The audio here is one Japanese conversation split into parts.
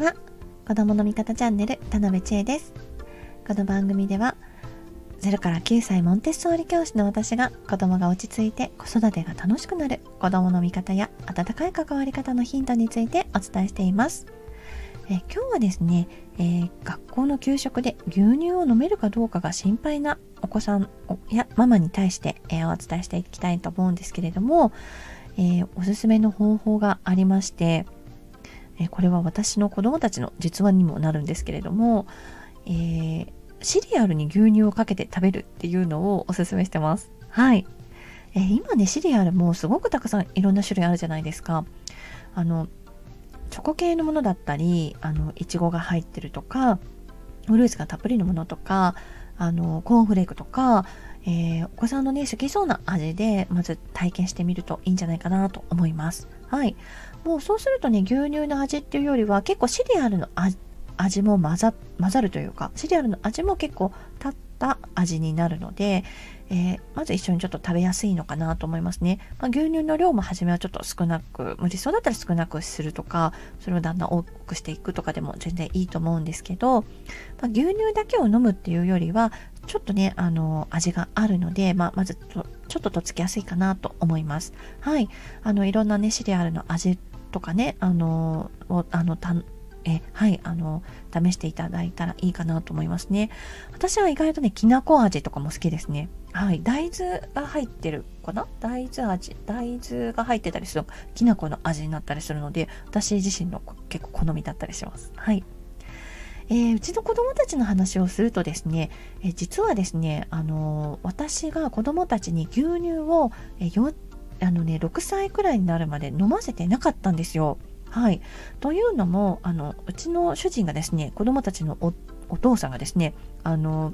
は子供の味方チャンネル田辺千恵です。この番組では0から9歳モンテッソーリ教師の私が子供が落ち着いて子育てが楽しくなる子供の味方や温かい関わり方のヒントについてお伝えしています。え今日はですね、えー、学校の給食で牛乳を飲めるかどうかが心配なお子さんやママに対して、えー、お伝えしていきたいと思うんですけれども、えー、おすすめの方法がありまして、えこれは私の子供たちの実話にもなるんですけれども、えシリアルに牛乳をかけて食べるっていうのをおすすめしてます。はい。え今ね、シリアルもすごくたくさんいろんな種類あるじゃないですか。あの、チョコ系のものだったりあのいちごが入ってるとかフルーツがたっぷりのものとかあのコーンフレークとか、えー、お子さんのね好きそうな味でまず体験してみるといいんじゃないかなと思いますはいもうそうするとね牛乳の味っていうよりは結構シリアルの味も混ざ混ざるというかシリアルの味も結構立った味になるので、えー、まず一緒にちょっと食べやすいのかなと思いますね。まあ、牛乳の量も初めはちょっと少なく、無理そうだったら少なくするとか、それをだんだん多くしていくとかでも全然いいと思うんですけど、まあ、牛乳だけを飲むっていうよりは、ちょっとね、あの、味があるので、まあ、まずと、ちょっととっつきやすいかなと思います。はい。あの、いろんなね、シリアルの味とかね、あの、を、あの、たえはいあの試していただいたらいいかなと思いますね。私は意外とねきなこ味とかも好きですね。はい。大豆が入ってるかな？大豆味？大豆が入ってたりするときな粉の味になったりするので私自身の結構好みだったりします。はい。えー、うちの子供たちの話をするとですね、えー、実はですね、あのー、私が子供たちに牛乳を、えー、あのね、6歳くらいになるまで飲ませてなかったんですよ。はい。というのも、あの、うちの主人がですね、子供たちのお父さんがですね、あの、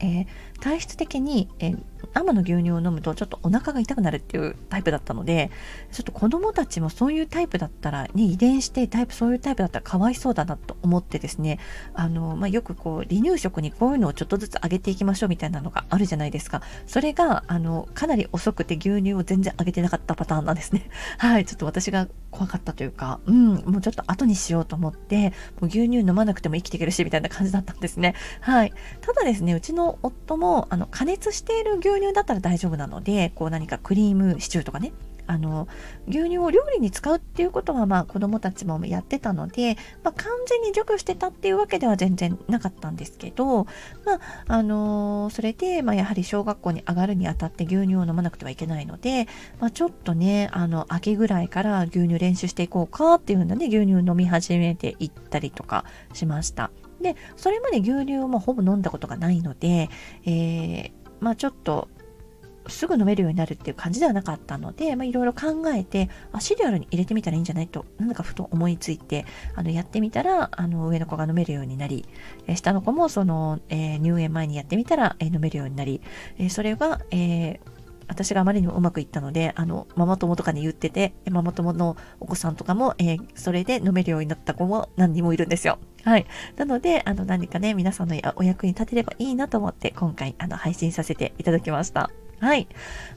えー、体質的に、えー、生の牛乳を飲むとちょっとお腹が痛くなるっていうタイプだったのでちょっと子供たちもそういうタイプだったら、ね、遺伝してタイプそういうタイプだったらかわいそうだなと思ってですねあの、まあ、よくこう離乳食にこういうのをちょっとずつ上げていきましょうみたいなのがあるじゃないですか。それがあのかなり遅くて牛乳を全然上げてなかったパターンなんですね。はいちょっと私が怖かったというかうんもうちょっと後にしようと思ってもう牛乳飲まなくても生きていけるしみたいな感じだったんですね。はい。ただですねうちの夫もあの加熱している牛牛乳だったら大丈夫なのでこう何かクリームシチューとかねあの牛乳を料理に使うっていうことはまあ子どもたちもやってたので、まあ、完全に除去してたっていうわけでは全然なかったんですけど、まああのそれで、まあ、やはり小学校に上がるにあたって牛乳を飲まなくてはいけないので、まあ、ちょっとねあの秋ぐらいから牛乳練習していこうかっていうので牛乳飲み始めていったりとかしました。でそれまで牛乳をもほぼ飲んだことがないので、えー、まあちょっとすぐ飲めるようになるっていう感じではなかったので、まあ、いろいろ考えてあシリアルに入れてみたらいいんじゃないとなんかふと思いついてあのやってみたらあの上の子が飲めるようになり、え下の子もその、えー、入園前にやってみたら、えー、飲めるようになり、えー、それが、え私があまりにもうまくいったので、あの、ママ友とかに言ってて、ママ友のお子さんとかも、えそれで飲めるようになった子も何人もいるんですよ。はい。なので、あの、何かね、皆さんのお役に立てればいいなと思って、今回、あの、配信させていただきました。はい。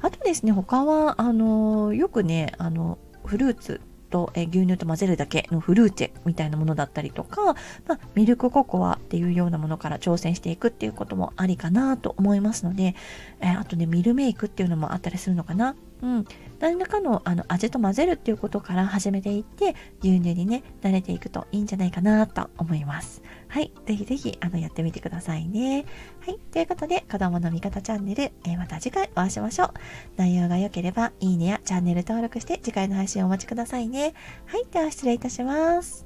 あとですね、他は、あの、よくね、あの、フルーツと、え牛乳と混ぜるだけのフルーチェみたいなものだったりとか、まあ、ミルクココアっていうようなものから挑戦していくっていうこともありかなと思いますので、えー、あとね、ミルメイクっていうのもあったりするのかな。うん。何らかのあの味と混ぜるっていうことから始めていって、牛乳にね、慣れていくといいんじゃないかなと思います。はい。ぜひぜひ、あの、やってみてくださいね。はい。ということで、子供の味方チャンネル、えー、また次回お会いしましょう。内容が良ければ、いいねやチャンネル登録して次回の配信をお待ちくださいね。はい。では、失礼いたします。